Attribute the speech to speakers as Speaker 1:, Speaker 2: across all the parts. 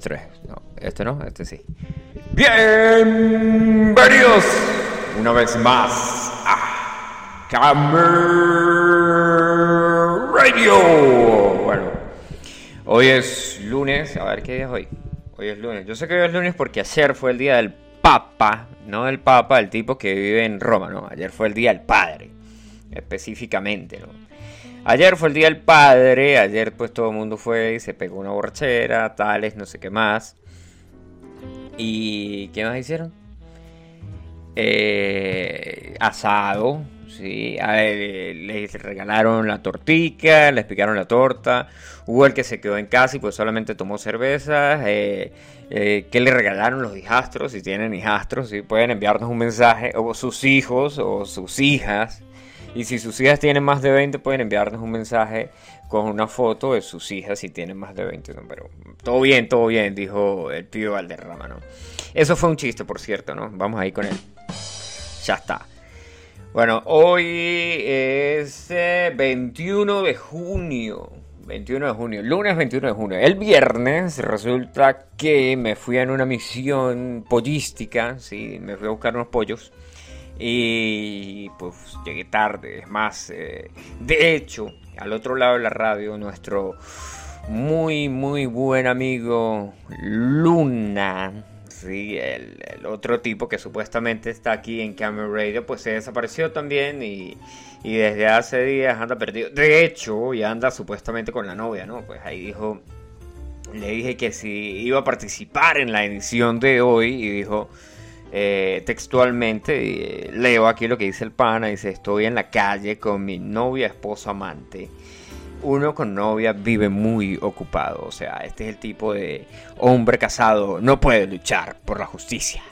Speaker 1: tres. No, este no, este sí. Bienvenidos una vez más a Camer Radio. Bueno, hoy es lunes. A ver qué día es hoy. Hoy es lunes. Yo sé que hoy es lunes porque ayer fue el día del Papa, no del Papa, el tipo que vive en Roma, ¿no? Ayer fue el día del Padre, específicamente, ¿no? Ayer fue el Día del Padre, ayer pues todo el mundo fue y se pegó una borrachera, tales, no sé qué más. ¿Y qué más hicieron? Eh, asado, sí. les regalaron la tortica, les picaron la torta. Hubo el que se quedó en casa y pues solamente tomó cerveza. Eh, eh, ¿Qué le regalaron los hijastros? Si tienen hijastros, ¿sí? pueden enviarnos un mensaje. O sus hijos o sus hijas y si sus hijas tienen más de 20, pueden enviarnos un mensaje con una foto de sus hijas si tienen más de 20. pero todo bien, todo bien, dijo el pibe Valderrama, ¿no? Eso fue un chiste, por cierto, ¿no? Vamos ahí con él. Ya está. Bueno, hoy es 21 eh, de junio. 21 de junio, lunes 21 de junio. El viernes resulta que me fui en una misión pollística, sí, me fui a buscar unos pollos. Y pues llegué tarde. Es más, eh, de hecho, al otro lado de la radio, nuestro muy, muy buen amigo Luna, sí, el, otro tipo que supuestamente está aquí en Camera Radio, pues se desapareció también y, y desde hace días anda perdido. De hecho, ya anda supuestamente con la novia, ¿no? Pues ahí dijo, le dije que si iba a participar en la edición de hoy y dijo eh, textualmente, eh, leo aquí lo que dice el pana, dice, estoy en la calle con mi novia, esposo, amante. Uno con novia vive muy ocupado, o sea, este es el tipo de hombre casado, no puede luchar por la justicia.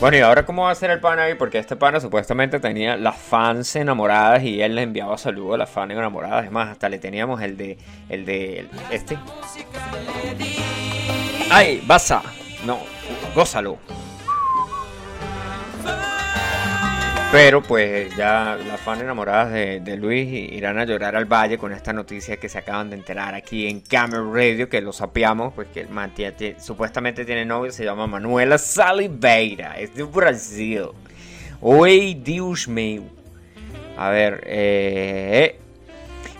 Speaker 1: Bueno, y ahora cómo va a ser el pana ahí, porque este pana supuestamente tenía las fans enamoradas y él le enviaba saludos a las fans enamoradas. Es más, hasta le teníamos el de, el de, este. ¡Ay, basa! No, gózalo. Pero pues ya las fans enamoradas de, Luis irán a llorar al valle con esta noticia que se acaban de enterar aquí en Camera Radio, que lo sapiamos, pues que el supuestamente tiene novio, se llama Manuela Saliveira, es de Brasil. Oi, Dios mío. A ver, eh,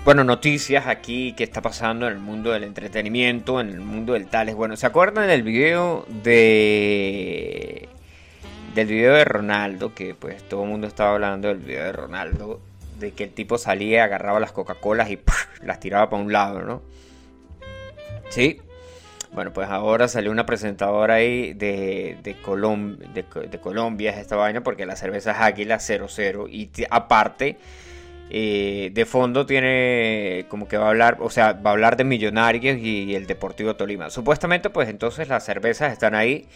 Speaker 1: bueno, noticias aquí que está pasando en el mundo del entretenimiento, en el mundo del tales. Bueno, ¿se acuerdan del video de del video de Ronaldo que pues todo el mundo estaba hablando del video de Ronaldo de que el tipo salía, agarraba las Coca-Colas y las tiraba para un lado, ¿no? Sí. Bueno, pues ahora salió una presentadora ahí de, de, de, Colombia, esta vaina, porque la cerveza es Águila 00 y aparte eh, de fondo tiene como que va a hablar, o sea, va a hablar de Millonarios y, el Deportivo Tolima. Supuestamente, pues entonces las cervezas están ahí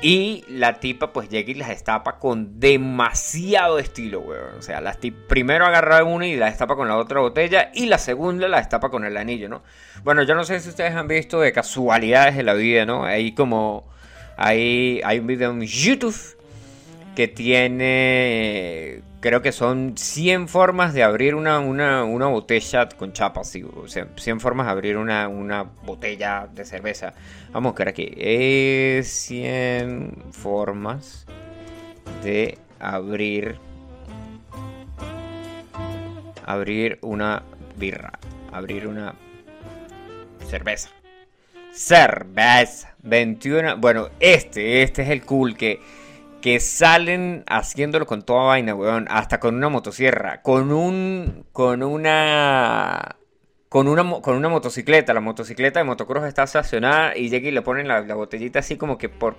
Speaker 1: y la tipa pues llega y las destapa con demasiado estilo, weón. O sea, las primero agarra una y la destapa con la otra botella y la segunda la destapa con el anillo, ¿no? Bueno, yo no sé si ustedes han visto de casualidades de la vida, ¿no? Ahí como... Hay un video en YouTube que tiene creo que son 100 formas de abrir una, botella con chapas, sea, 100 formas de abrir una, botella de cerveza. Vamos a ver aquí. 100 formas de abrir abrir una birra, abrir una cerveza. Cerveza 21. Bueno, este, este es el cool que que salen haciéndolo con toda vaina, weón, hasta con una motosierra, con un con una con una con una motocicleta, la motocicleta de motocross está estacionada y llega y le ponen la, botellita así como que por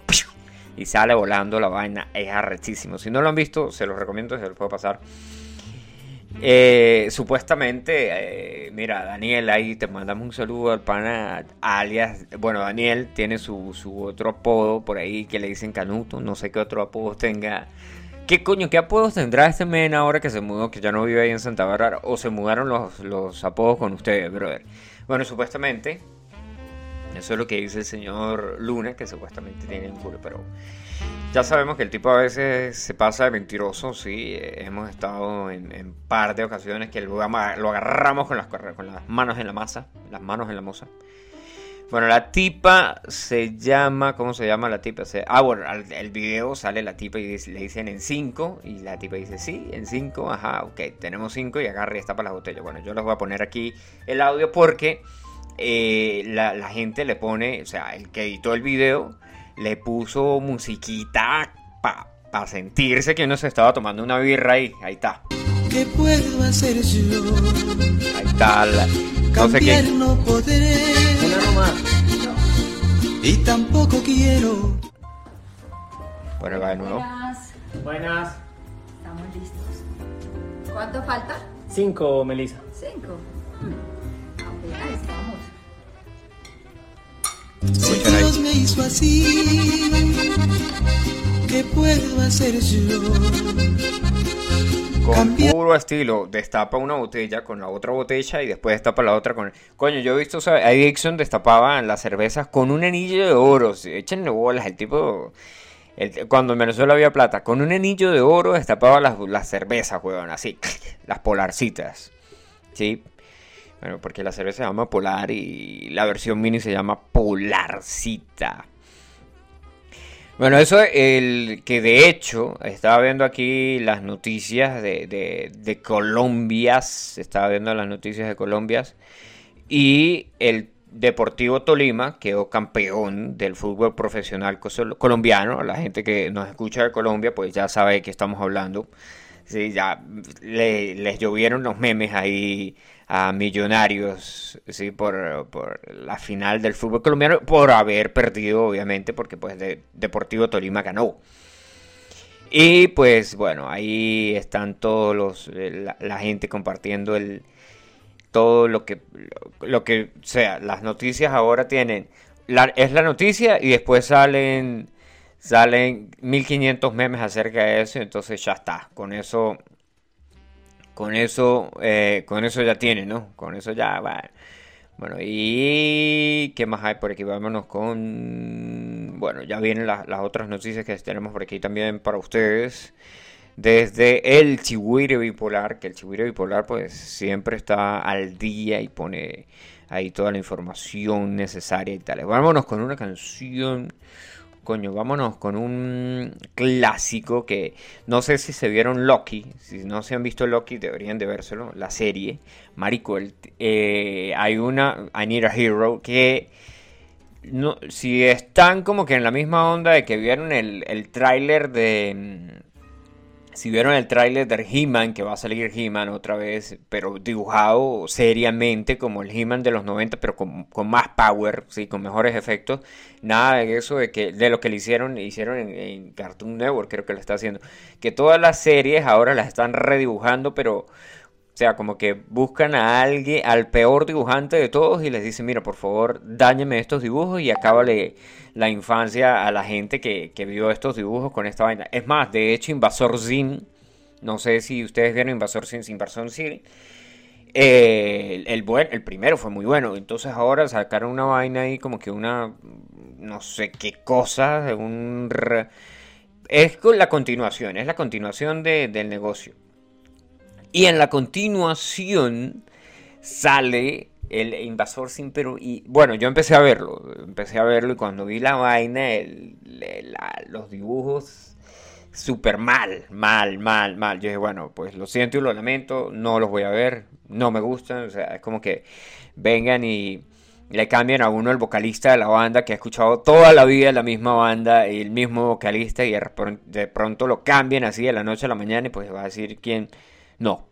Speaker 1: y sale volando la vaina, es arrechísimo. Si no lo han visto, se los recomiendo, se los puedo pasar. Eh, supuestamente, eh, mira, Daniel, ahí te mandamos un saludo al pana alias. Bueno, Daniel tiene su, otro apodo por ahí que le dicen Canuto. No sé qué otro apodo tenga. ¿Qué coño, qué apodos tendrá este men ahora que se mudó, que ya no vive ahí en Santa Bárbara? ¿O se mudaron los, los apodos con ustedes, brother? Bueno, supuestamente, eso es lo que dice el señor Luna, que supuestamente tiene un culo, pero ya sabemos que el tipo a veces se pasa de mentiroso, sí. Hemos estado en, en par de ocasiones que lo, agarramos con las, con las manos en la masa, las manos en la moza. Bueno, la tipa se llama, ¿cómo se llama la tipa? ah, bueno, el video sale la tipa y le dicen en 5 y la tipa dice, sí, en 5, ajá, ok, tenemos 5 y agarra y está para las botellas. Bueno, yo les voy a poner aquí el audio porque eh, la, gente le pone, o sea, el que editó el video le puso musiquita para sentirse que uno se estaba tomando una birra ahí, ahí está.
Speaker 2: ¿Qué puedo hacer yo?
Speaker 1: Ahí está la, no sé qué.
Speaker 2: No podré. Una nomás. Y tampoco quiero.
Speaker 1: Bueno, va de nuevo.
Speaker 3: Buenas.
Speaker 4: Buenas.
Speaker 3: Estamos listos. ¿Cuánto falta?
Speaker 4: Cinco, Melissa.
Speaker 3: Cinco. Hmm. Apenas estamos.
Speaker 2: Dios me hizo así, ¿qué puedo hacer yo?
Speaker 1: Con puro estilo, destapa una botella con la otra botella y después destapa la otra con... Coño, yo he visto, o sea, Dixon destapaba las cervezas con un anillo de oro. Échenle bolas, el tipo... cuando en Venezuela había plata, con un anillo de oro destapaba las, las cervezas, weón, así, las polarcitas. ¿Sí? Bueno, porque la cerveza se llama Polar y la versión mini se llama Polarcita. Bueno, eso el que de hecho estaba viendo aquí las noticias de, de, de Colombia, estaba viendo las noticias de Colombia y el Deportivo Tolima quedó campeón del fútbol profesional colombiano. La gente que nos escucha de Colombia pues ya sabe de qué estamos hablando. Sí, ya les llovieron los memes ahí a Millonarios, sí, por, la final del fútbol colombiano, por haber perdido, obviamente, porque pues Deportivo Tolima ganó. Y pues bueno, ahí están todos los, eh, la, gente compartiendo el, todo lo que, lo, que sea. Las noticias ahora tienen, es la noticia y después salen, salen 1500 memes acerca de eso, entonces ya está. Con eso con eso, eh, con eso ya tiene, ¿no? Con eso ya va. Bueno, y ¿qué más hay por aquí? Vámonos con... Bueno, ya vienen las, otras noticias que tenemos por aquí también para ustedes. Desde el Chihuire Bipolar, que el Chihuire Bipolar pues siempre está al día y pone ahí toda la información necesaria y tal. Vámonos con una canción vámonos con un clásico que no sé si se vieron Loki, si no se han visto Loki deberían de vérselo, la serie, Marico, eh, hay una, I Need a Hero, que no, si están como que en la misma onda de que vieron el, el tráiler de si vieron el tráiler de He-Man, que va a salir He-Man otra vez, pero dibujado seriamente como el He-Man de los 90, pero con, más power, ¿sí? con mejores efectos, nada de eso de, que, de lo que le hicieron, hicieron en, Cartoon Network, creo que lo está haciendo. Que todas las series ahora las están redibujando, pero... Sea, como que buscan a alguien, al peor dibujante de todos y les dicen, mira, por favor, dáñeme estos dibujos y acábale la infancia a la gente que, vio estos dibujos con esta vaina. Es más, de hecho, Invasor Zin, no sé si ustedes vieron Invasor Zin, Invasor eh, el, buen, el primero fue muy bueno. Entonces ahora sacaron una vaina ahí como que una, no sé qué cosa, un... Es la continuación, es la continuación del negocio. Y en la continuación sale el invasor sin Perú. Y bueno, yo empecé a verlo, empecé a verlo y cuando vi la vaina, los dibujos, súper mal, mal, mal, mal. Yo dije, bueno, pues lo siento y lo lamento, no los voy a ver, no me gustan, o sea, es como que vengan y le cambian a uno el vocalista de la banda que ha escuchado toda la vida la misma banda y el mismo vocalista y de pronto lo cambian así de la noche a la mañana y pues va a decir quién, no,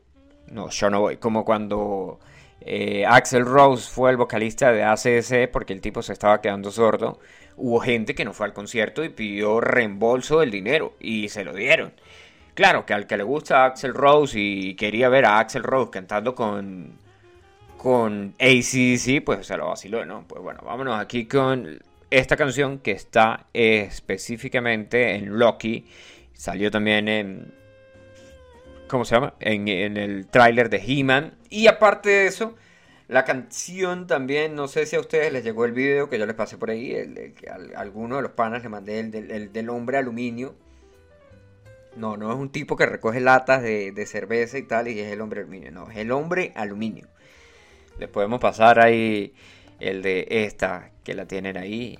Speaker 1: no, yo no voy, como cuando eh, Axel Rose fue el vocalista de ACS porque el tipo se estaba quedando sordo. Hubo gente que no fue al concierto y pidió reembolso del dinero y se lo dieron. Claro que al que le gusta Axel Rose y quería ver a Axel Rose cantando con, con ACDC, pues se lo vaciló, ¿no? Pues bueno, vámonos aquí con esta canción que está específicamente en Loki. Salió también en ¿cómo se llama? En, el tráiler de He-Man. Y aparte de eso, la canción también, no sé si a ustedes les llegó el video que yo les pasé por ahí, el, el, alguno de los panas le mandé el, del hombre aluminio. No, no es un tipo que recoge latas de, de, cerveza y tal y es el hombre aluminio, no, es el hombre aluminio. Les podemos pasar ahí
Speaker 5: el de esta que la tienen ahí.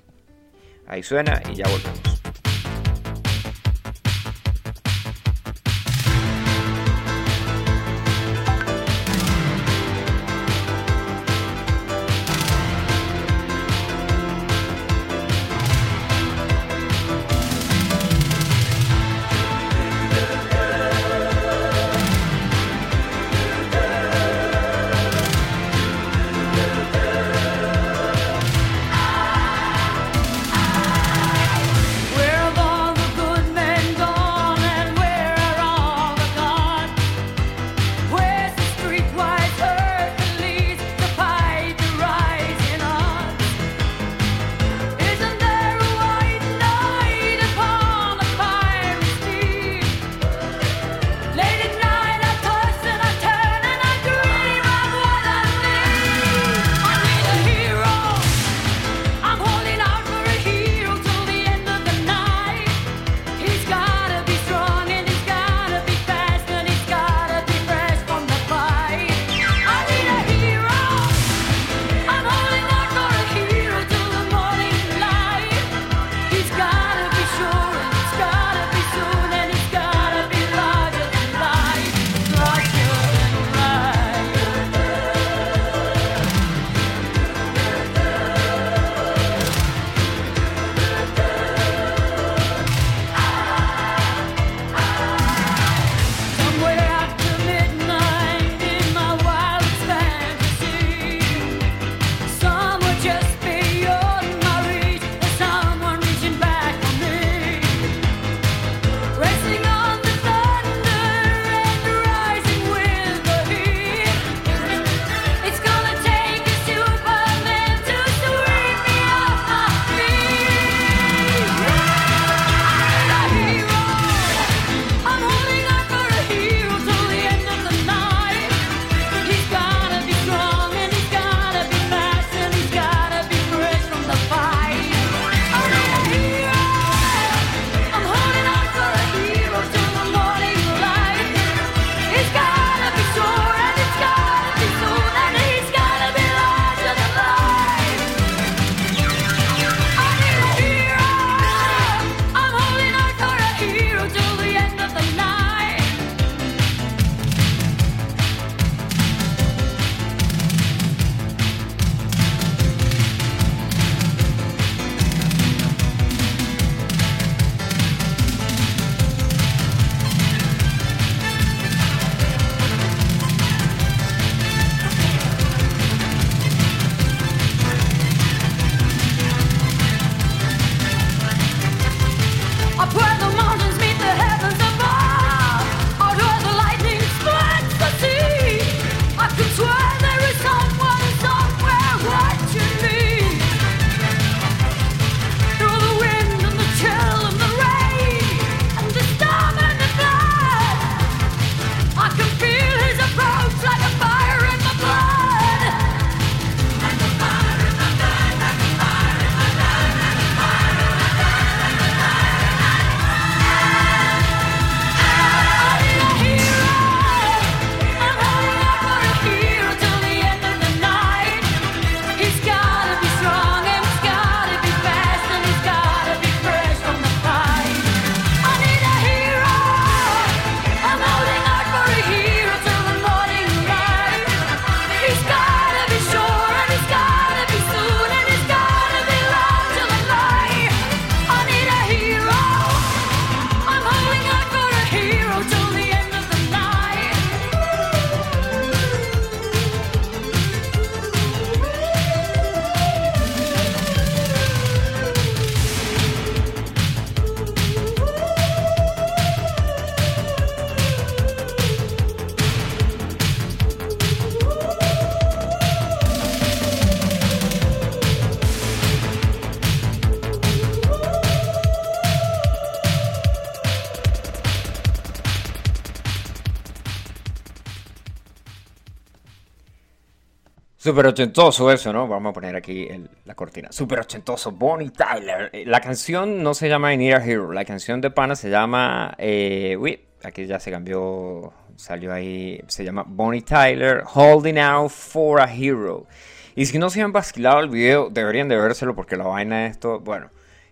Speaker 5: Ahí suena y ya volvemos. Súper ochentoso eso, ¿no? Vamos a poner aquí la cortina. Súper ochentoso, Bonnie Tyler. Eh, la canción no se llama I Need a Hero, la canción de Pana se llama... Eh, uy, aquí ya se cambió, salió ahí, se llama Bonnie Tyler, Holding Out for a Hero.
Speaker 1: Y si no se han vacilado el video, deberían de vérselo porque la vaina de esto, bueno,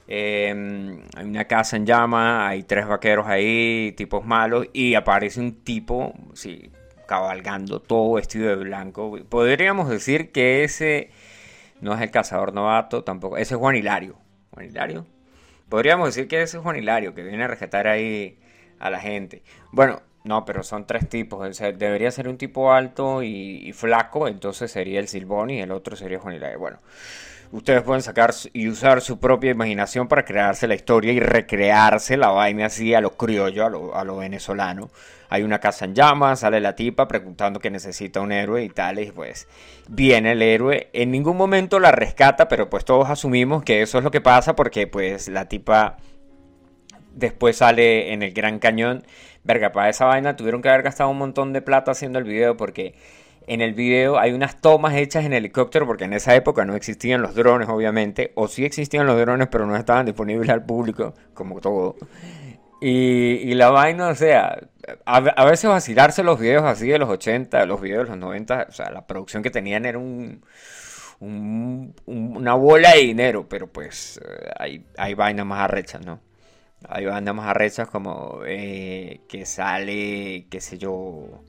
Speaker 1: em, hay una casa en llama, hay tres vaqueros ahí, tipos malos, y aparece un tipo, sí, cabalgando, todo vestido de blanco. Podríamos decir que ese no es el cazador novato, tampoco, ese es Juan Hilario. Juan Hilario. Podríamos decir que ese es Juan Hilario, que viene a rescatar ahí a la gente. Bueno, no, pero son tres tipos. debería ser un tipo alto y, flaco, entonces sería el Silbón y el otro sería Juan Hilario. Bueno, ustedes pueden sacar y usar su propia imaginación para crearse la historia y recrearse la vaina así a lo criollo, a a lo venezolano. Hay una casa en llamas, sale la tipa preguntando que necesita un héroe y tal, y pues viene el héroe. En ningún momento la rescata, pero pues todos asumimos que eso es lo que pasa porque pues la tipa después sale en el Gran Cañón. Verga, para esa vaina tuvieron que haber gastado un montón de plata haciendo el video porque en el video hay unas tomas hechas en helicóptero porque en esa época no existían los drones, obviamente, o sí existían los drones, pero no estaban disponibles al público, como todo. Y, la vaina, o sea, a, a veces vacilarse los videos así de los 80, los videos de los 90, o sea, la producción que tenían era un, un- un- una bola de dinero, pero pues eh, hay, hay vainas más arrechas, ¿no? Hay bandas más arrechas como eh, que sale, qué sé yo,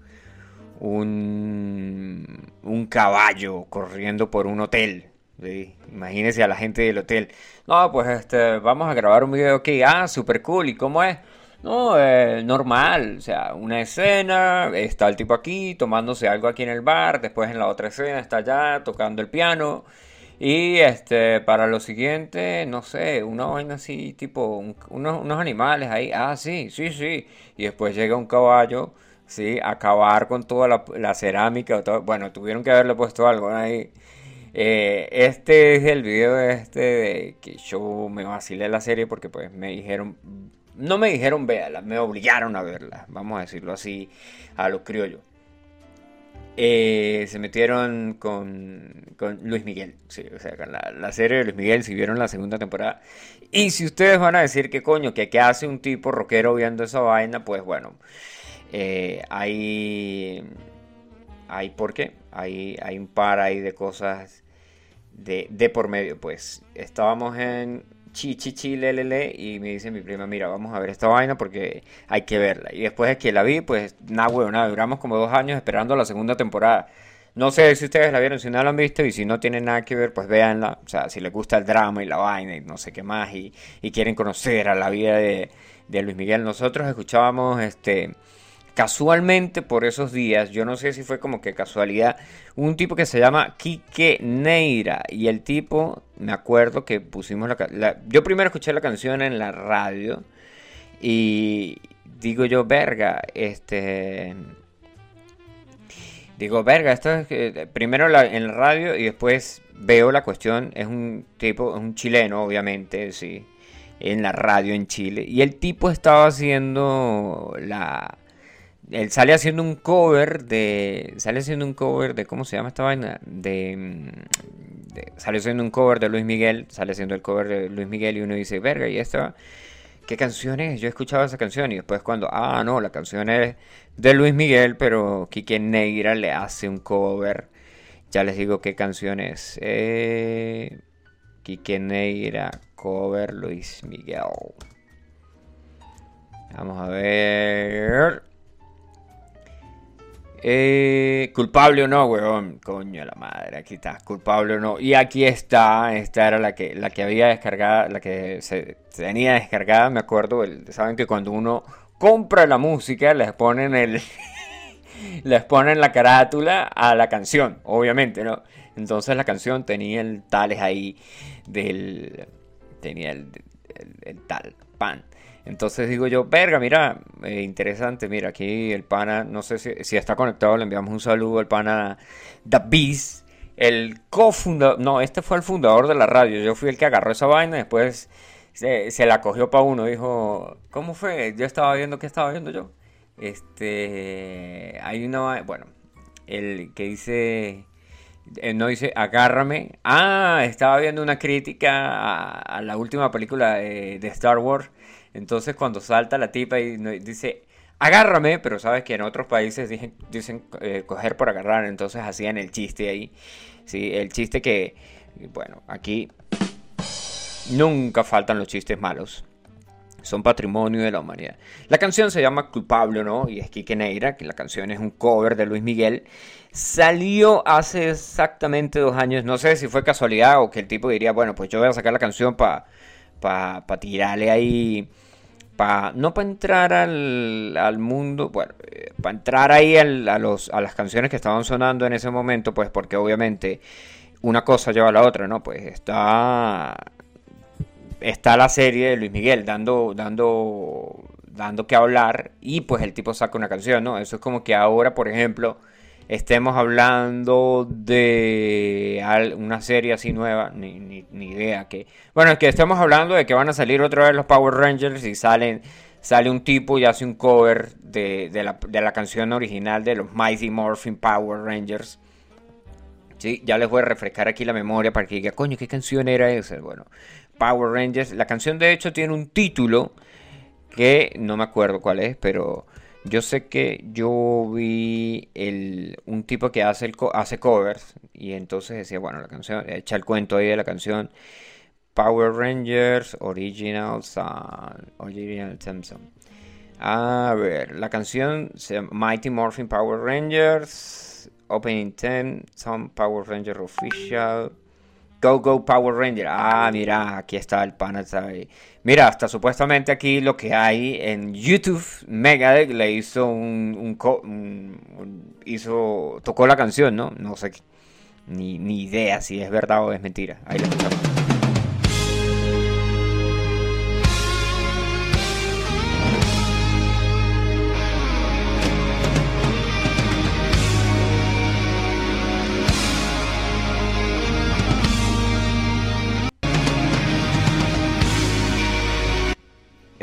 Speaker 1: un, un caballo corriendo por un hotel. ¿Sí? Imagínense a la gente del hotel. No, pues este, vamos a grabar un video aquí. Ah, super cool. ¿Y cómo es? No, eh, normal. O sea, una escena, está el tipo aquí tomándose algo aquí en el bar. Después en la otra escena está allá tocando el piano. Y este, para lo siguiente, no sé, una vaina así, tipo, un- unos, unos animales ahí. Ah, sí, sí, sí. Y después llega un caballo, sí, acabar con toda la, la cerámica. Bueno, tuvieron que haberle puesto algo ahí. Eh, este es el video este de que yo me vacilé la serie porque pues me dijeron, no me dijeron véala, me obligaron a verla, vamos a decirlo así, a lo criollo. Eh, se metieron con, con Luis Miguel, sí, o sea, la, la serie de Luis Miguel, si vieron la segunda temporada. Y si ustedes van a decir que coño, que qué hace un tipo rockero viendo esa vaina, pues bueno, eh, hay, hay, ¿por qué? Hay, hay un par ahí de cosas de, de por medio, pues estábamos en chi, chi, chi, y me dice mi prima, mira, vamos a ver esta vaina porque hay que verla. Y después de que la vi, pues nada, huevo, nada, duramos como dos años esperando la segunda temporada. No sé si ustedes la vieron, si no la han visto y si no tienen nada que ver, pues véanla. O sea, si les gusta el drama y la vaina y no sé qué más y, y quieren conocer a la vida de, de Luis Miguel. Nosotros escuchábamos este casualmente por esos días, yo no sé si fue como que casualidad, un tipo que se llama Quique Neira. Y el tipo, me acuerdo que pusimos la, Yo primero escuché la canción en la radio. Y digo yo, verga, este... Digo, verga, esto es primero en la radio y después veo la cuestión. Es un tipo, es un chileno, obviamente, sí, en la radio en Chile. Y el tipo estaba haciendo la. Él sale haciendo un cover de. Sale haciendo un cover de. ¿Cómo se llama esta vaina? De. mm, de- sale haciendo un cover de Luis Miguel. Sale haciendo el cover de Luis Miguel y uno dice, verga, ¿y esta? ¿Qué canción es? Yo he escuchado esa canción y después cuando, ah, no, la canción es de Luis Miguel, pero Quique Negra le hace un cover. Ya les digo qué canción es. Eh, Negra, cover Luis Miguel. Vamos a ver. Eh, culpable o no, weón. Coño la madre, aquí está. Culpable o no. Y aquí está. Esta era la que, la que había descargada, la que se tenía descargada, me acuerdo. Saben que cuando uno compra la música, les ponen el. les ponen la carátula a la canción, obviamente, ¿no? Entonces la canción tenía el tales ahí del. Tenía el tal, pan. Entonces digo yo, verga, mira, eh, interesante, mira, aquí el pana, no sé si, está conectado, le enviamos un saludo al pana Davis, el cofundador, no, este fue el fundador de la radio, yo fui el que agarró esa vaina, después se, la cogió para uno, dijo, ¿cómo fue? Yo estaba viendo, ¿qué estaba viendo yo? Este, hay una, bueno, el que dice, eh, no dice agárrame. Ah, estaba viendo una crítica a, la última película de Star Wars. Entonces cuando salta la tipa y dice agárrame, pero sabes que en otros países dicen, dicen eh, coger por agarrar, entonces hacían el chiste ahí. Sí, el chiste que, bueno, aquí nunca faltan los chistes malos. Son patrimonio de la humanidad. La canción se llama Culpable, ¿no? Y es Quique Neira, que la canción es un cover de Luis Miguel. Salió hace exactamente dos años. No sé si fue casualidad o que el tipo diría, bueno, pues yo voy a sacar la canción para pa, pa tirarle ahí. Pa, no para entrar al, al mundo, bueno, para entrar ahí a, los, a las canciones que estaban sonando en ese momento, pues porque obviamente una cosa lleva a la otra, ¿no? Pues está está la serie de Luis Miguel dando, dando, dando que hablar y pues el tipo saca una canción, ¿no? Eso es como que ahora, por ejemplo, estemos hablando de una serie así nueva, ni, ni- ni idea que... Bueno, es que estemos hablando de que van a salir otra vez los Power Rangers y salen, sale un tipo y hace un cover de, de la, de la canción original de los Mighty Morphin Power Rangers. Sí, ya les voy a refrescar aquí la memoria para que diga, coño, ¿qué canción era esa? Bueno, Power Rangers. La canción de hecho tiene un título que no me acuerdo cuál es, pero yo sé que yo vi el, un tipo que hace, el hace covers y entonces decía, bueno, la canción, echa el cuento ahí de la canción Power Rangers Original Song, Original Theme Song. A ver, la canción se llama Mighty Morphin Power Rangers, Opening 10, Some Power Ranger Official, Go Go Power Ranger. Ah, mira, aquí está el pana. Mira, hasta supuestamente aquí lo que hay en YouTube, Megadeth le hizo un, un un- hizo, tocó la canción, ¿no? No sé, ni, ni idea si es verdad o es mentira. Ahí la escuchamos.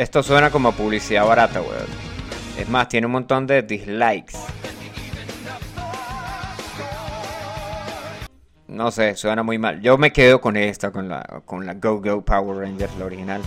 Speaker 1: Esto suena como publicidad barata, weón. Es más, tiene un montón de dislikes. No sé, suena muy mal. Yo me quedo con esta, con la, con la Go Go Power Rangers, la original.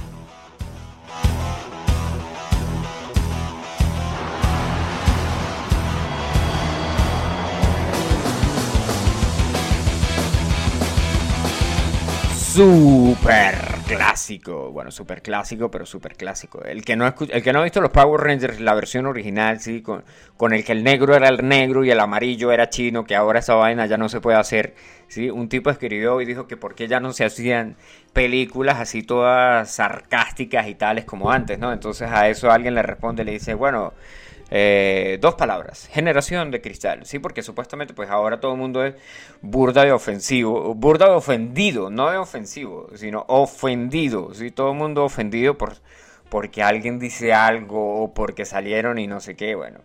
Speaker 1: Super clásico, bueno, super clásico, pero super clásico. El que no el que no ha visto los Power Rangers, la versión original, sí, con, con el que el negro era el negro y el amarillo era chino, que ahora esa vaina ya no se puede hacer, sí. Un tipo escribió y dijo que por qué ya no se hacían películas así todas sarcásticas y tales como antes, ¿no? Entonces a eso alguien le responde, le dice, bueno, eh, dos palabras, generación de cristal, sí, porque supuestamente pues ahora todo el mundo es burda de ofensivo, burda de ofendido, no de ofensivo, sino ofendido, sí, todo el mundo ofendido por porque alguien dice algo o porque salieron y no sé qué, bueno,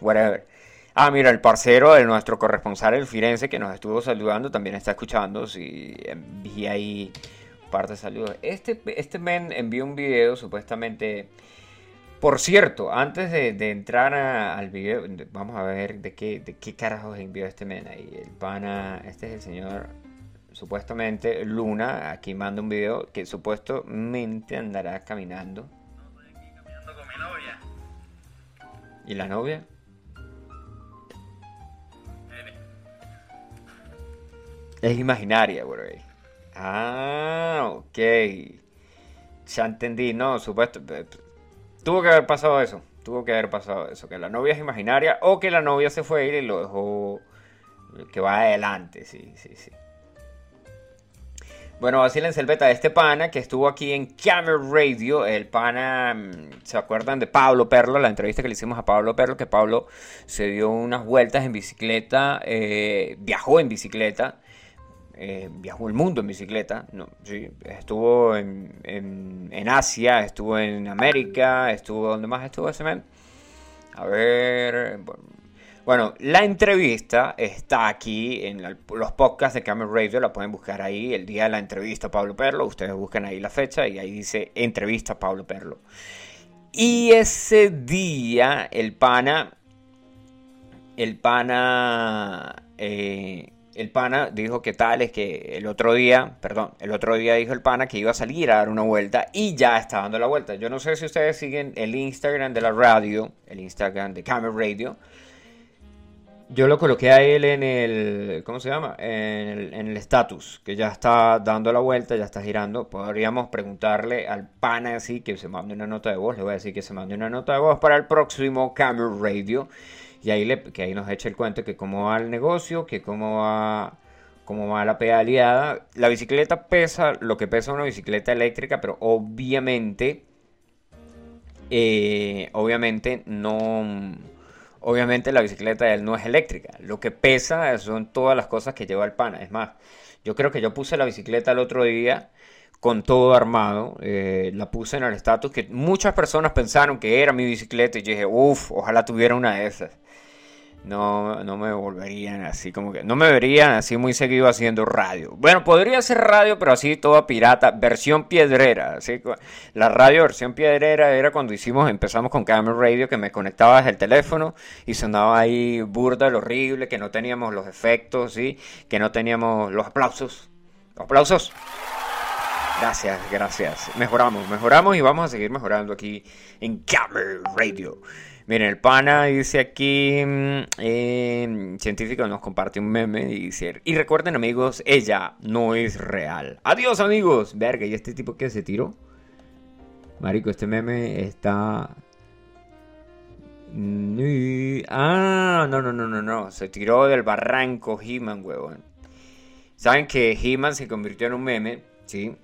Speaker 1: whatever. Ah, mira, el parcero de nuestro corresponsal el Firenze que nos estuvo saludando también está escuchando, sí, envía ahí parte de saludos. Este, este men envió un video supuestamente por cierto, antes de, entrar al video, de- vamos a ver de qué, de qué carajos envió este men ahí. El pana, este es el señor, supuestamente Luna, aquí manda un video que supuestamente andará caminando. ¿Y la novia? Es imaginaria, güey. Ah, ok. Ya entendí, no, supuesto. Tuvo que haber pasado eso. Tuvo que haber pasado eso. Que la novia es imaginaria o que la novia se fue y lo dejó que va adelante. Sí, sí, sí. Bueno, vacílense el beta de este pana que estuvo aquí en Camera Radio. El pana, mm, ¿se acuerdan de Pablo Perlo? La entrevista que le hicimos a Pablo Perlo, que Pablo se dio unas vueltas en bicicleta, eh, viajó en bicicleta, eh, viajó el mundo en bicicleta, no, sí, estuvo en, Asia, estuvo en América, estuvo, ¿dónde más estuvo ese men? A ver, bueno, la entrevista está aquí en los podcasts de Camera Radio, la pueden buscar ahí, el día de la entrevista a Pablo Perlo, ustedes buscan ahí la fecha y ahí dice entrevista a Pablo Perlo. Y ese día el pana, el pana, eh, el pana dijo que tal, es que el otro día, perdón, el otro día dijo el pana que iba a salir a dar una vuelta y ya está dando la vuelta. Yo no sé si ustedes siguen el Instagram de la radio, el Instagram de Camera Radio. Yo lo coloqué a él en el, ¿cómo se llama? En el, en el status, que ya está dando la vuelta, ya está girando. Podríamos preguntarle al pana así que se mande una nota de voz. Le voy a decir que se mande una nota de voz para el próximo Camera Radio. Y ahí, le, que ahí nos eche el cuento que cómo va el negocio, que cómo va, cómo va la pedaleada. La bicicleta pesa lo que pesa una bicicleta eléctrica, pero obviamente, eh, obviamente no Obviamente la bicicleta de él no es eléctrica. Lo que pesa son todas las cosas que lleva el pana. Es más, yo creo que yo puse la bicicleta el otro día con todo armado. eh, la puse en el estatus que muchas personas pensaron que era mi bicicleta y yo dije, uff, ojalá tuviera una de esas. No, no me volverían así como que... No me verían así muy seguido haciendo radio. Bueno, podría hacer radio, pero así toda pirata. Versión piedrera. Así, la radio versión piedrera era cuando hicimos, empezamos con Camera Radio, que me conectaba desde el teléfono y sonaba ahí burda, lo horrible, que no teníamos los efectos, ¿sí? Que no teníamos los aplausos. Los aplausos. Gracias, gracias. Mejoramos, mejoramos y vamos a seguir mejorando aquí en Camera Radio. Miren, el pana dice aquí, mm, eh, científico nos comparte un meme y dice, y recuerden amigos, ella no es real. Adiós amigos. Verga, ¿y este tipo que se tiró? Marico, este meme está... Ah, no, no, no, no, no. Se tiró del barranco He-Man, huevón. Saben que He-Man se convirtió en un meme, ¿sí?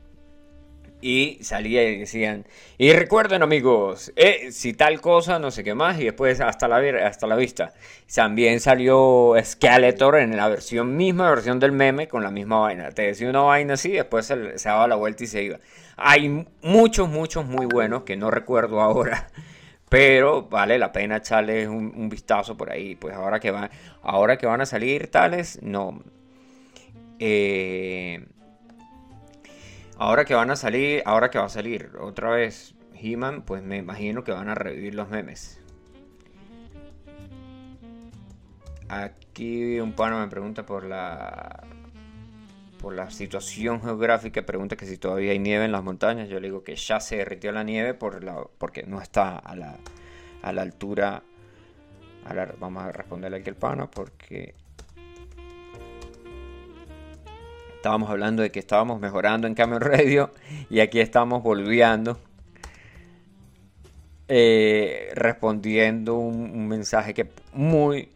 Speaker 1: Y salía y decían, y recuerden amigos, eh, si tal cosa, no sé qué más, y después hasta la, hasta la vista. También salió Skeletor en la versión misma versión del meme con la misma vaina. Te decía una vaina así, después se, daba la vuelta y se iba. Hay muchos, muchos muy buenos que no recuerdo ahora. Pero vale la pena echarles un, un vistazo por ahí. Pues ahora que van, ahora que van a salir tales, no. Eh, Ahora que van a salir, ahora que va a salir otra vez He-Man, pues me imagino que van a revivir los memes. Aquí un pano me pregunta por la por la situación geográfica, pregunta que si todavía hay nieve en las montañas. Yo le digo que ya se derritió la nieve por la, porque no está a la, a la altura. a la- vamos a responderle aquí al pano porque Estábamos hablando de que estábamos mejorando en Camel Radio y aquí estamos volviendo. eh, respondiendo un, mensaje que muy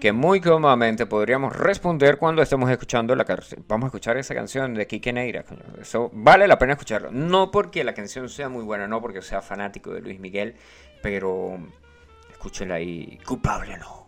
Speaker 1: que muy cómodamente podríamos responder cuando estemos escuchando la canción. Vamos a escuchar esa canción de Kike Neira. Eso vale la pena escucharlo. No porque la canción sea muy buena, no porque sea fanático de Luis Miguel, pero escúchela ahí. Culpable no.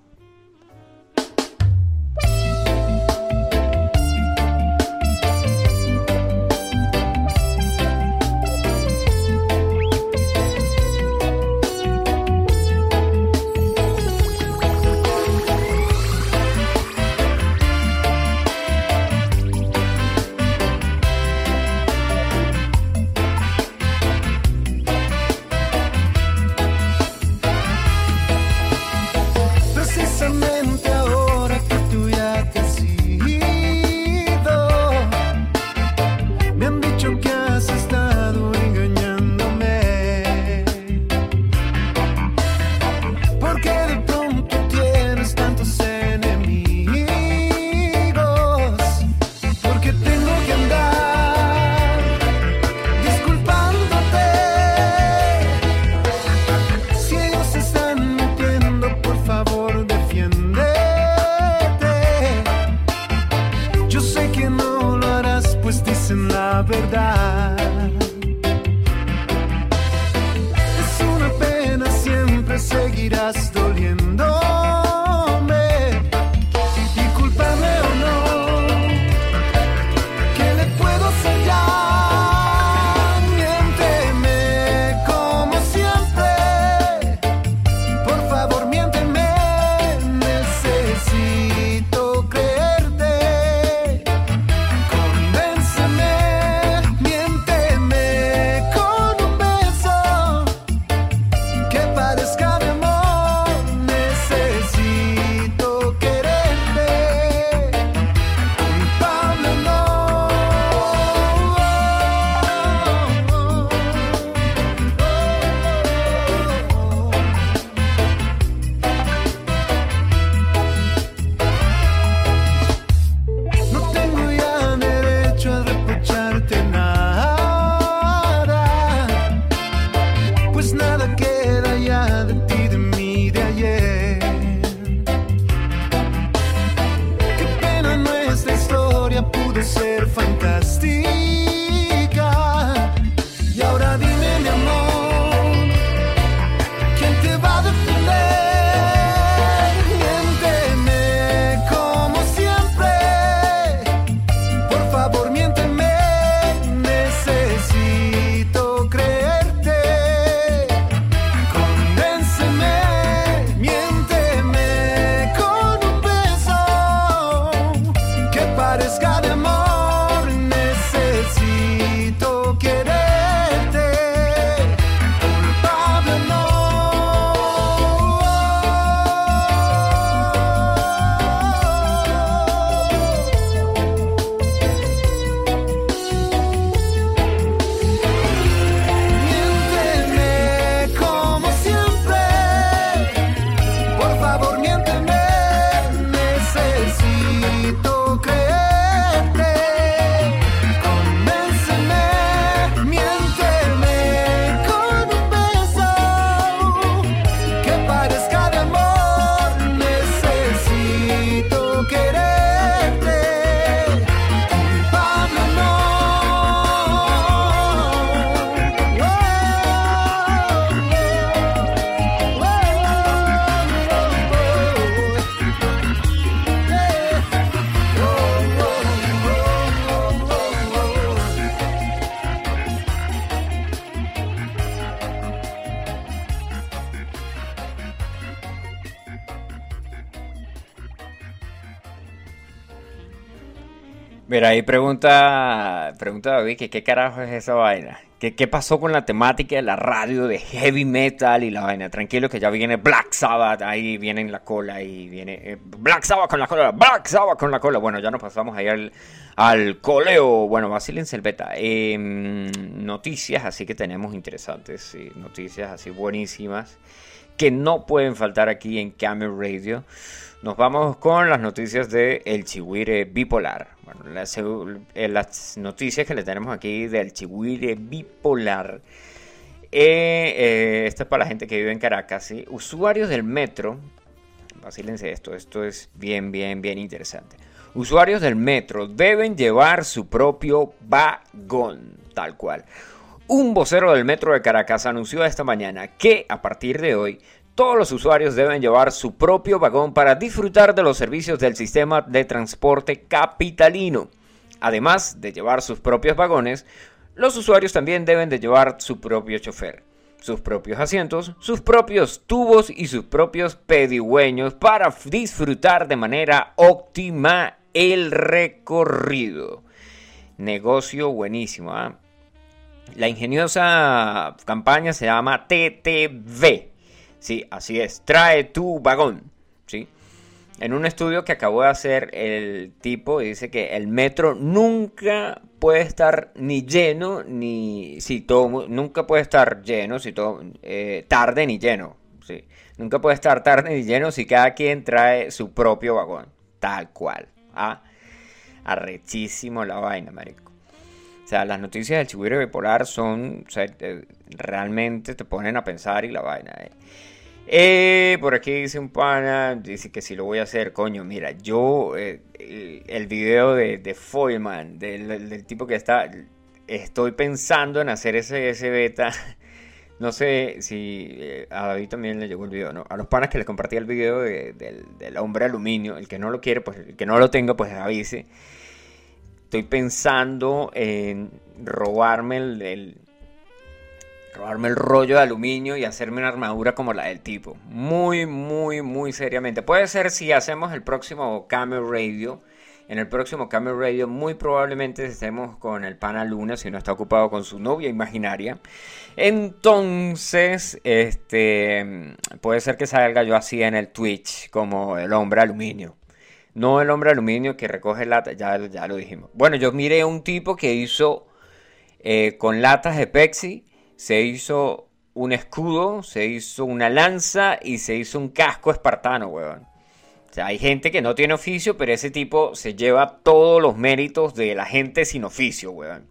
Speaker 1: Ahí pregunta, pregunta David que qué carajo es esa vaina. ¿Qué, ¿Qué pasó con la temática de la radio de heavy metal y la vaina? Tranquilo que ya viene Black Sabbath, ahí viene en la cola y viene eh, Black Sabbath con la cola, Black Sabbath con la cola. Bueno, ya nos pasamos ahí al, al coleo. Bueno, vacílense el beta. Eh, noticias, así que tenemos interesantes, noticias así buenísimas que no pueden faltar aquí en Camel Radio. Nos vamos con las noticias de El Chihuire Bipolar. Bueno, las, eh, las noticias que le tenemos aquí del Chihuire Bipolar. Eh, eh, esto es para la gente que vive en Caracas. ¿sí? Usuarios del metro. Vacílense esto, esto es bien, bien, bien interesante. Usuarios del metro deben llevar su propio vagón, tal cual. Un vocero del metro de Caracas anunció esta mañana que a partir de hoy todos los usuarios deben llevar su propio vagón para disfrutar de los servicios del sistema de transporte capitalino. Además de llevar sus propios vagones, los usuarios también deben de llevar su propio chofer, sus propios asientos, sus propios tubos y sus propios pedigüeños para disfrutar de manera óptima el recorrido. Negocio buenísimo. ¿ah? La ingeniosa campaña se llama TTV. Sí, así es. Trae tu vagón. ¿sí? En un estudio que acabó de hacer el tipo, dice que el metro nunca puede estar ni lleno, ni si todo, nunca puede estar lleno, si todo, eh, tarde ni lleno. ¿sí? Nunca puede estar tarde ni lleno si cada quien trae su propio vagón. Tal cual. ¿ah? Arrechísimo la vaina, marico. O sea, las noticias del chigüiro bipolar son, eh, realmente te ponen a pensar y la vaina. eh. Eh, por aquí dice un pana, dice que si lo voy a hacer, coño, mira, yo, eh, el, video de, de Foyman, del, tipo que está, estoy pensando en hacer ese, ese beta. No sé si eh, a David también le llegó el video, ¿no? A los panas que les compartí el video de- del, del hombre aluminio, el que no lo quiere, pues el que no lo tenga, pues avise. Estoy pensando en robarme el, el- robarme el rollo de aluminio y hacerme una armadura como la del tipo. Muy, muy, muy seriamente. Puede ser si hacemos el próximo Camel Radio. En el próximo Camel Radio muy probablemente estemos con el pana Luna si no está ocupado con su novia imaginaria. Entonces, este, puede ser que salga yo así en el Twitch como el hombre aluminio. No el hombre aluminio que recoge lata, ya, ya lo dijimos. Bueno, yo miré un tipo que hizo eh, con latas de Pepsi, se hizo un escudo, se hizo una lanza y se hizo un casco espartano, weón. O sea, hay gente que no tiene oficio, pero ese tipo se lleva todos los méritos de la gente sin oficio, weón.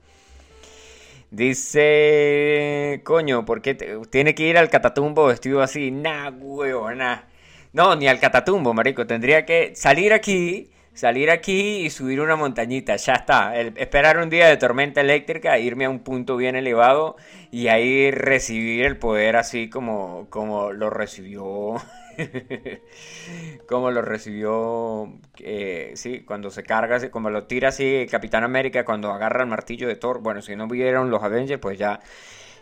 Speaker 1: Dice, coño, ¿por qué te- tiene que ir al catatumbo vestido así? Nah, weón, nah. No, ni al catatumbo, marico. Tendría que salir aquí, salir aquí y subir una montañita. Ya está. Esperar un día de tormenta eléctrica, irme a un punto bien elevado y ahí recibir el poder así como, como lo recibió. como lo recibió, eh, sí, cuando se carga, como lo tira así Capitán América cuando agarra el martillo de Thor. Bueno, si no vieron los Avengers, pues ya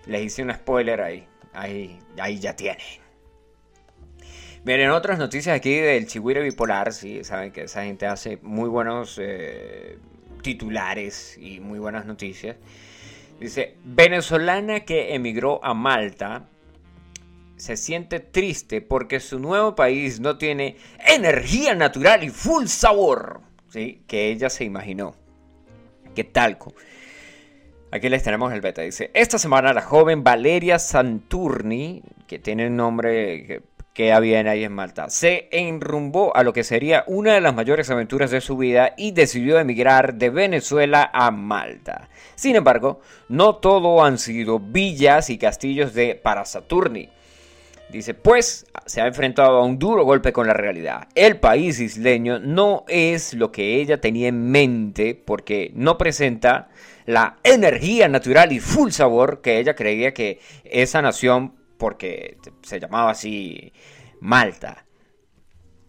Speaker 1: les hice un spoiler ahí. Ahí, ahí ya tiene. Miren, otras noticias aquí del Chihuire Bipolar, sí, saben que esa gente hace muy buenos eh, titulares y muy buenas noticias. Dice, venezolana que emigró a Malta se siente triste porque su nuevo país no tiene energía natural y full sabor, ¿sí? Que ella se imaginó. Que talco. Aquí les tenemos el beta. Dice, esta semana la joven Valeria Santurni, que tiene el nombre queda bien ahí en Malta, se enrumbó a lo que sería una de las mayores aventuras de su vida y decidió emigrar de Venezuela a Malta. Sin embargo, no todo han sido villas y castillos de para Saturni. Dice, pues se ha enfrentado a un duro golpe con la realidad. El país isleño no es lo que ella tenía en mente porque no presenta la energía natural y full sabor que ella creía que esa nación, porque se llamaba así Malta.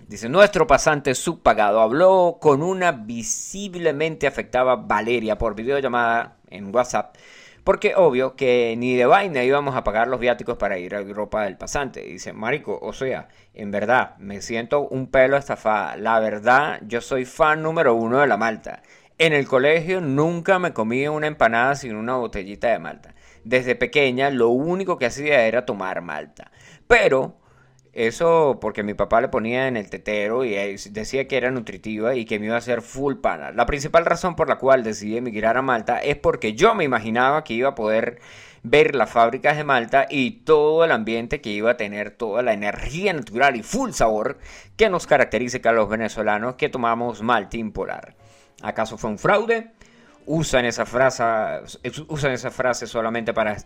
Speaker 1: Dice, nuestro pasante subpagado habló con una visiblemente afectada Valeria por videollamada en WhatsApp porque obvio que ni de vaina íbamos a pagar los viáticos para ir a Europa del pasante. Dice, Marico, o sea, en verdad, me siento un pelo estafada. La verdad, yo soy fan número uno de la Malta. En el colegio nunca me comí una empanada sin una botellita de malta. Desde pequeña lo único que hacía era tomar malta. Pero eso porque mi papá le ponía en el tetero y decía que era nutritiva y que me iba a hacer full pana. La principal razón por la cual decidí emigrar a Malta es porque yo me imaginaba que iba a poder ver las fábricas de Malta y todo el ambiente que iba a tener, toda la energía natural y full sabor que nos caracteriza a los venezolanos que tomamos Maltín Polar. ¿Acaso fue un fraude? ¿Usan esa frase, usan esa frase solamente para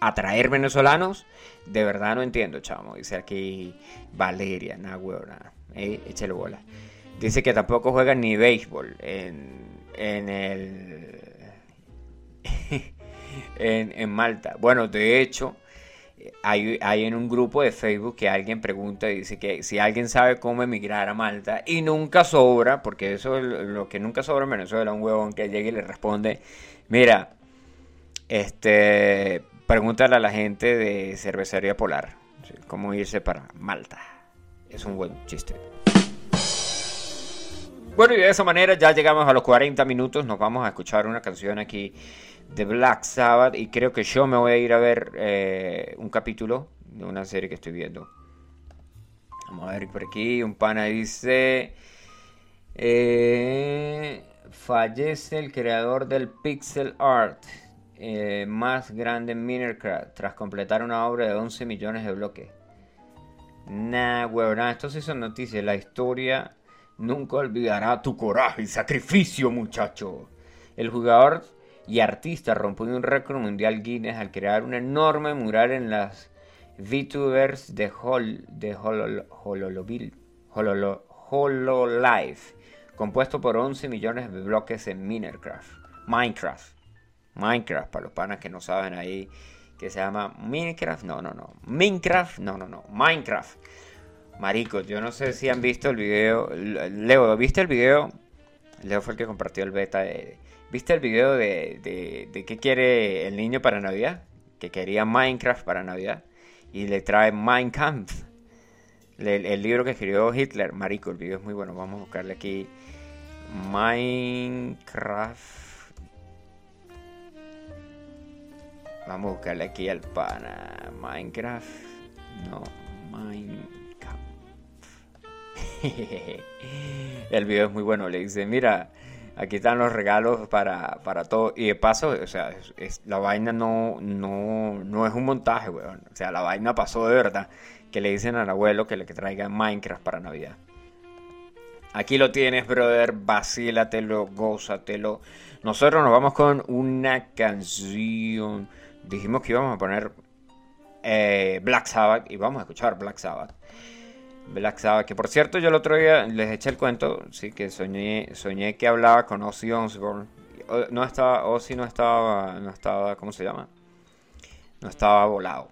Speaker 1: atraer venezolanos? De verdad no entiendo, chamo. Dice aquí Valeria, nada huevona. Eh, bola. Dice que tampoco juegan ni béisbol en, en el. en, en Malta. Bueno, de hecho, hay, en un grupo de Facebook que alguien pregunta y dice que si alguien sabe cómo emigrar a Malta y nunca sobra, porque eso es lo que nunca sobra en Venezuela, un huevón que llega y le responde, mira, este, pregúntale a la gente de cervecería polar cómo irse para Malta. Es un buen chiste. Bueno, y de esa manera ya llegamos a los 40 minutos. Nos vamos a escuchar una canción aquí de Black Sabbath. Y creo que yo me voy a ir a ver eh, un capítulo de una serie que estoy viendo. Vamos a ver por aquí. Un pana dice: eh, Fallece el creador del pixel art eh, más grande en Minecraft tras completar una obra de 11 millones de bloques. Nah, huevón, esto sí son noticias. La historia nunca olvidará tu coraje y sacrificio, muchacho. El jugador y artista rompió un récord mundial Guinness al crear un enorme mural en las VTubers de, Hol, de Hololive, compuesto por 11 millones de bloques en Minecraft. Minecraft. Minecraft, para los panas que no saben ahí, que se llama Minecraft. No, no, no. Minecraft, no, no, no. Minecraft. Maricos, yo no sé si han visto el video. Leo, ¿viste el video? Leo fue el que compartió el beta de... ¿Viste el video de, de, qué quiere el niño para Navidad? Que quería Minecraft para Navidad. Y le trae Mein Kampf. El, el libro que escribió Hitler. Marico, el video es muy bueno. Vamos a buscarle aquí. Minecraft. Vamos a buscarle aquí al pana. Minecraft. No, Minecraft. El video es muy bueno. Le dice, mira, aquí están los regalos para, para todo. Y de paso, o sea, la vaina no, no, no es un montaje, weón. O sea, la vaina pasó de verdad. Que le dicen al abuelo que le que traiga Minecraft para Navidad. Aquí lo tienes, brother. Vacílatelo, gózatelo. Nosotros nos vamos con una canción. Dijimos que íbamos a poner eh, Black Sabbath y vamos a escuchar Black Sabbath. Black Sabbath, que por cierto yo el otro día les eché el cuento, sí, que soñé, soñé que hablaba con Ozzy Osbourne. No estaba, Ozzy no estaba, no estaba, ¿cómo se llama? No estaba volado.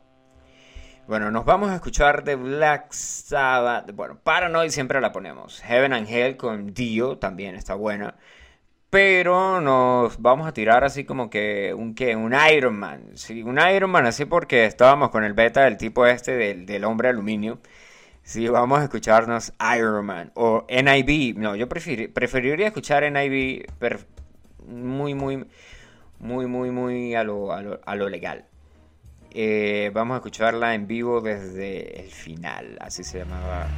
Speaker 1: Bueno, nos vamos a escuchar de Black Sabbath. Bueno, Paranoid siempre la ponemos. Heaven and Hell con Dio también está buena. Pero nos vamos a tirar así como que un que un Iron Man. Sí, un Iron Man así porque estábamos con el beta del tipo este del, del hombre aluminio. Sí, vamos a escucharnos Iron Man o NIB. No, yo preferi- preferiría escuchar NIB per- muy, muy, muy, muy, muy a lo, a lo, a lo legal. Eh, vamos a escucharla en vivo desde el final, así se llamaba.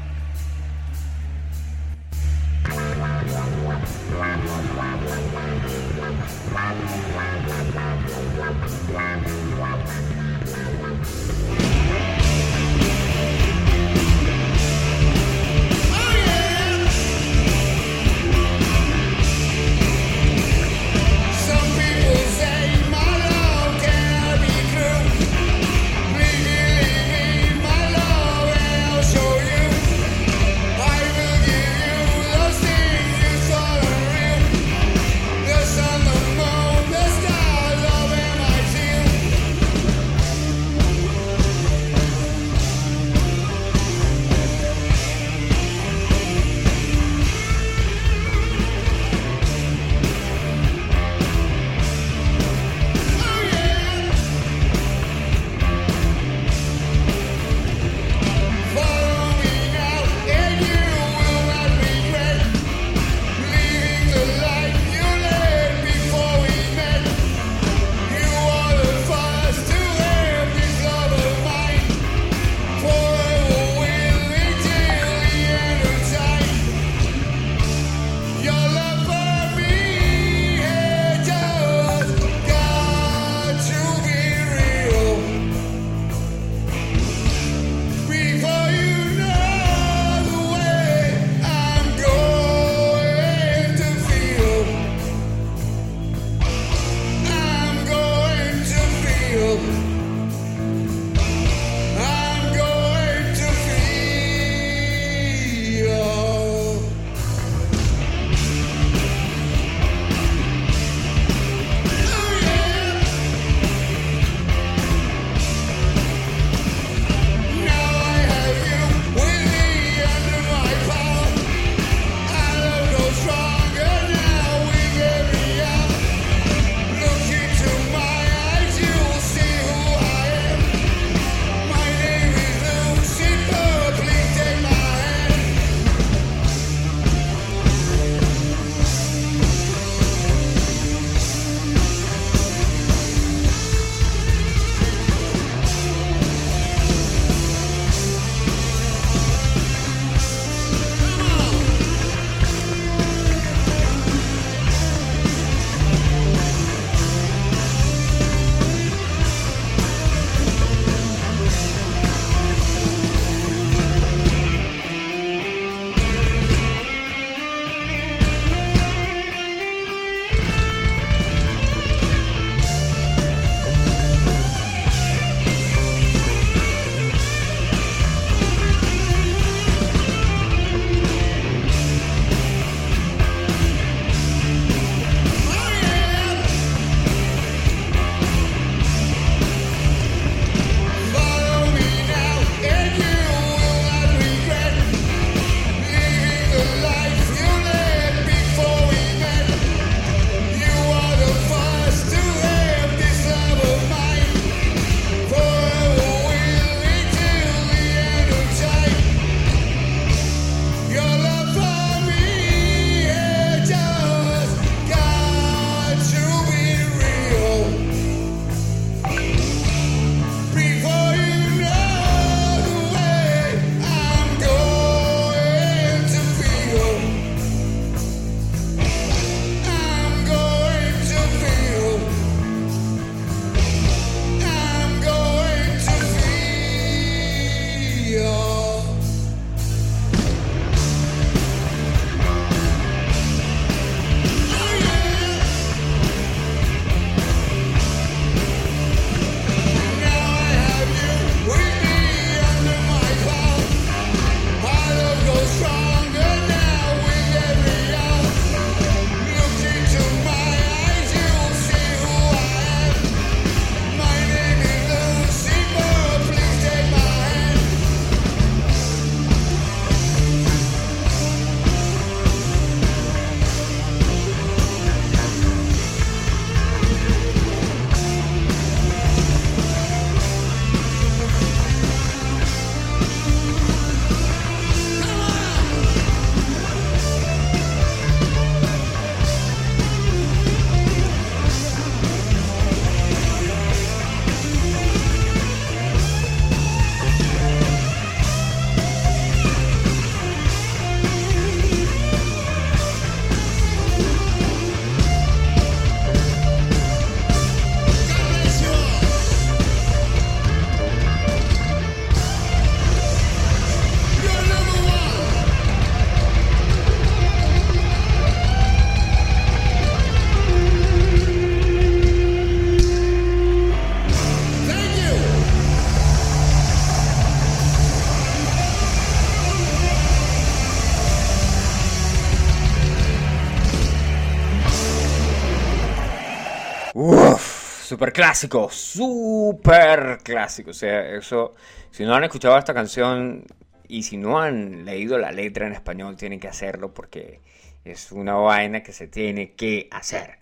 Speaker 1: Super clásico, super clásico. O sea, eso, si no han escuchado esta canción y si no han leído la letra en español, tienen que hacerlo porque es una vaina que se tiene que hacer.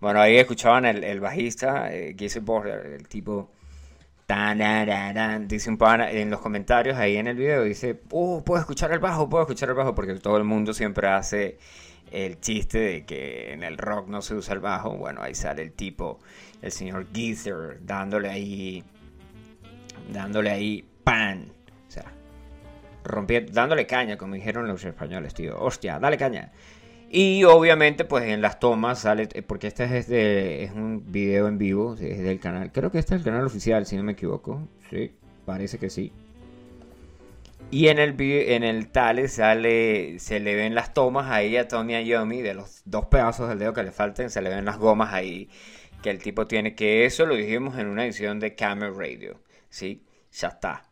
Speaker 1: Bueno, ahí escuchaban el, bajista, eh, el tipo. Dice un pana en los comentarios ahí en el video, dice, oh, puedo escuchar el bajo, puedo escuchar el bajo, porque todo el mundo siempre hace el chiste de que en el rock no se usa el bajo. Bueno, ahí sale el tipo, el señor Geezer, dándole ahí, dándole ahí pan. O sea, rompiendo, dándole caña, como dijeron los españoles, tío. Hostia, dale caña. Y obviamente, pues en las tomas sale, eh, porque este es, de, es un video en vivo, es del canal, creo que este es el canal oficial, si no me equivoco. Sí, parece que sí. Y en el, en el Tale sale, se le ven las tomas ahí a Tony Iommi de los dos pedazos del dedo que le falten, se le ven las gomas ahí que el tipo tiene, que eso lo dijimos en una edición de Camel Radio, ¿sí? Ya está.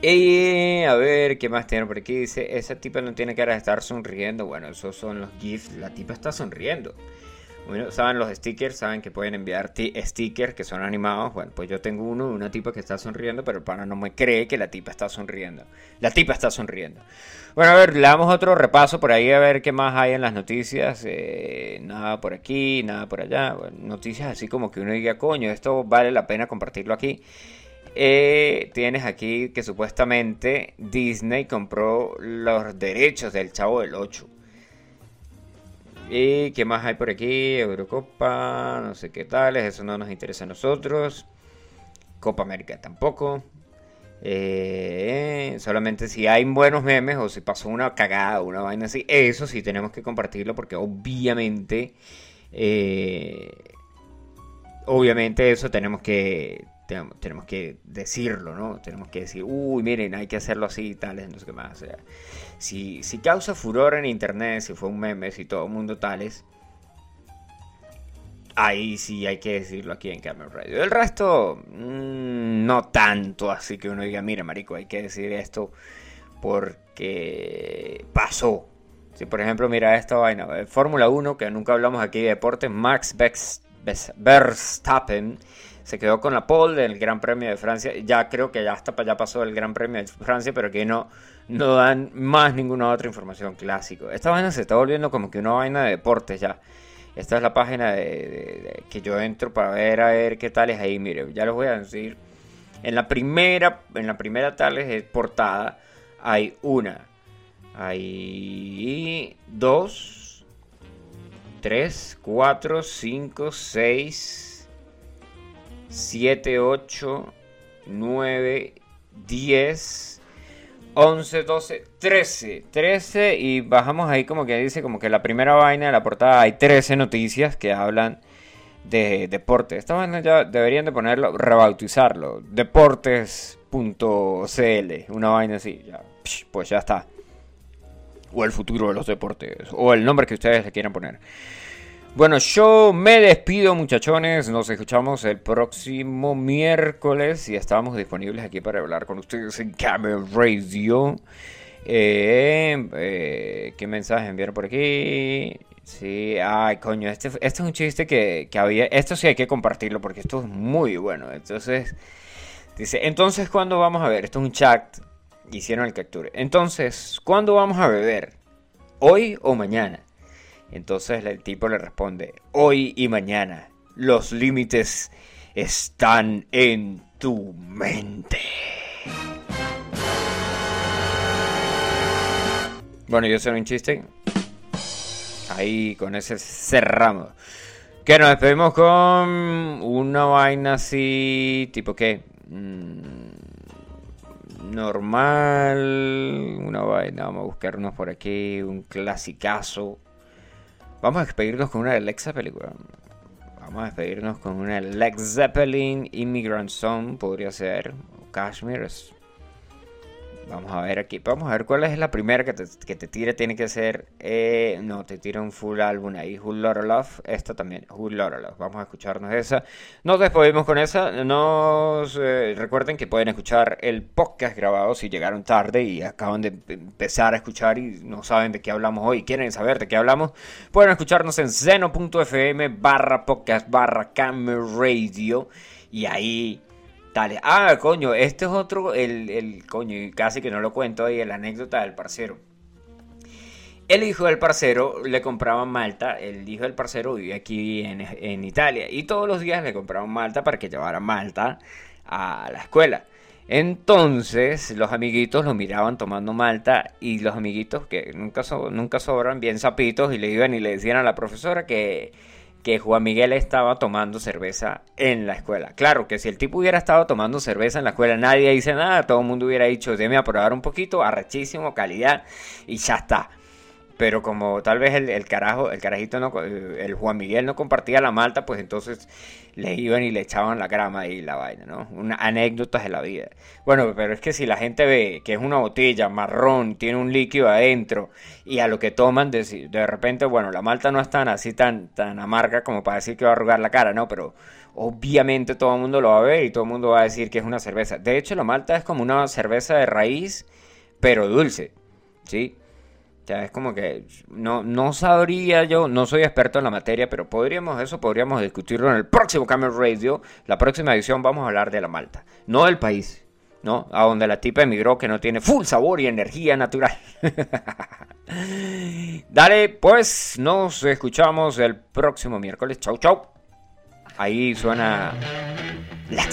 Speaker 1: Y a ver, ¿qué más tiene por aquí? Dice, esa tipa no tiene cara de estar sonriendo. Bueno, esos son los GIFs. La tipa está sonriendo. Saben los stickers, saben que pueden enviar ti- stickers que son animados. Bueno, pues yo tengo uno de una tipa que está sonriendo, pero el pana no me cree que la tipa está sonriendo. La tipa está sonriendo. Bueno, a ver, le damos otro repaso por ahí a ver qué más hay en las noticias. Eh, nada por aquí, nada por allá. Bueno, noticias así como que uno diga, coño, esto vale la pena compartirlo aquí. Eh, tienes aquí que supuestamente Disney compró los derechos del Chavo del 8. ¿Y qué más hay por aquí? Eurocopa, no sé qué tales, eso no nos interesa a nosotros. Copa América tampoco. Eh, solamente si hay buenos memes o si pasó una cagada, una vaina así, eso sí tenemos que compartirlo porque obviamente, eh, obviamente eso tenemos que, tenemos, tenemos que decirlo, ¿no? Tenemos que decir, uy, miren, hay que hacerlo así y tales, no sé qué más. O sea, si, si causa furor en internet, si fue un meme, si todo el mundo tales, ahí sí hay que decirlo aquí en Camel Radio. El resto, mm, no tanto, así que uno diga, mira, marico, hay que decir esto porque pasó. Si por ejemplo, mira esta vaina, eh, Fórmula 1, que nunca hablamos aquí de deportes, Max Verstappen se quedó con la pole del Gran Premio de Francia. Ya creo que ya hasta allá pasó el Gran Premio de Francia, pero aquí no, no dan más ninguna otra información clásico. Esta vaina se está volviendo como que una vaina de deportes ya. Esta es la página de- que yo entro para ver a ver qué tal es ahí. Mire, ya les voy a decir. En la primera, en la primera tal es portada hay una, hay dos, tres, cuatro, cinco, seis, siete, ocho, nueve, diez. 11, 12, 13. 13 y bajamos ahí como que dice como que la primera vaina de la portada hay 13 noticias que hablan de deporte. Esta vaina ya deberían de ponerlo, rebautizarlo. Deportes.cl. Una vaina así. Ya, pues ya está. O el futuro de los deportes. O el nombre que ustedes le quieran poner. Bueno, yo me despido muchachones, nos escuchamos el próximo miércoles y estamos disponibles aquí para hablar con ustedes en Camel Radio. Eh, eh, ¿Qué mensaje enviaron por aquí? Sí, ay coño, este, este es un chiste que, que había, esto sí hay que compartirlo porque esto es muy bueno. Entonces, dice, entonces ¿cuándo vamos a ver? Esto es un chat, hicieron el capture. Entonces, ¿cuándo vamos a beber? ¿Hoy o mañana? Entonces el tipo le responde, hoy y mañana, los límites están en tu mente. Bueno, yo soy un chiste. Ahí con ese cerramos. Que nos despedimos con una vaina así, tipo qué? Mm, normal, una vaina, vamos a buscarnos por aquí, un clasicazo. Vamos a despedirnos con una de Led Zeppelin, weón. Vamos a despedirnos con una de Led Zeppelin, Immigrant Song, podría ser. O Kashmir. es- Vamos a ver aquí. Vamos a ver cuál es la primera que te, que te tire. Tiene que ser. eh, no, te tira un full álbum ahí. Who Lotta Love. Esta también. Who Lotta Love. Vamos a escucharnos esa. Nos despedimos con esa. Nos eh, recuerden que pueden escuchar el podcast grabado si llegaron tarde y acaban de empezar a escuchar y no saben de qué hablamos hoy. Quieren saber de qué hablamos. Pueden escucharnos en seno.fm barra podcast barra radio. Y ahí Ah, coño, este es otro, el, el coño, y casi que no lo cuento ahí, la anécdota del parcero. El hijo del parcero le compraban malta, el hijo del parcero vivía aquí en, en Italia y todos los días le compraban malta para que llevara malta a la escuela. Entonces los amiguitos lo miraban tomando malta y los amiguitos que nunca, so- nunca sobran bien sapitos y le iban y le decían a la profesora que, que Juan Miguel estaba tomando cerveza en la escuela. Claro que si el tipo hubiera estado tomando cerveza en la escuela nadie dice nada, todo el mundo hubiera dicho, déme a probar un poquito, arrechísimo, calidad y ya está. Pero como tal vez el, el carajo, el carajito no, el Juan Miguel no compartía la malta, pues entonces le iban y le echaban la grama y la vaina, ¿no? Una anécdotas de la vida. Bueno, pero es que si la gente ve que es una botella marrón, tiene un líquido adentro y a lo que toman de, de repente, bueno, la malta no es tan así tan tan amarga como para decir que va a arrugar la cara, ¿no? Pero obviamente todo el mundo lo va a ver y todo el mundo va a decir que es una cerveza. De hecho, la malta es como una cerveza de raíz, pero dulce, ¿sí? Es como que no, no sabría yo, no soy experto en la materia, pero podríamos eso, podríamos discutirlo en el próximo Camel Radio. La próxima edición vamos a hablar de la malta, no del país, ¿no? A donde la tipa emigró que no tiene full sabor y energía natural. Dale, pues nos escuchamos el próximo miércoles. Chau, chau. Ahí suena Led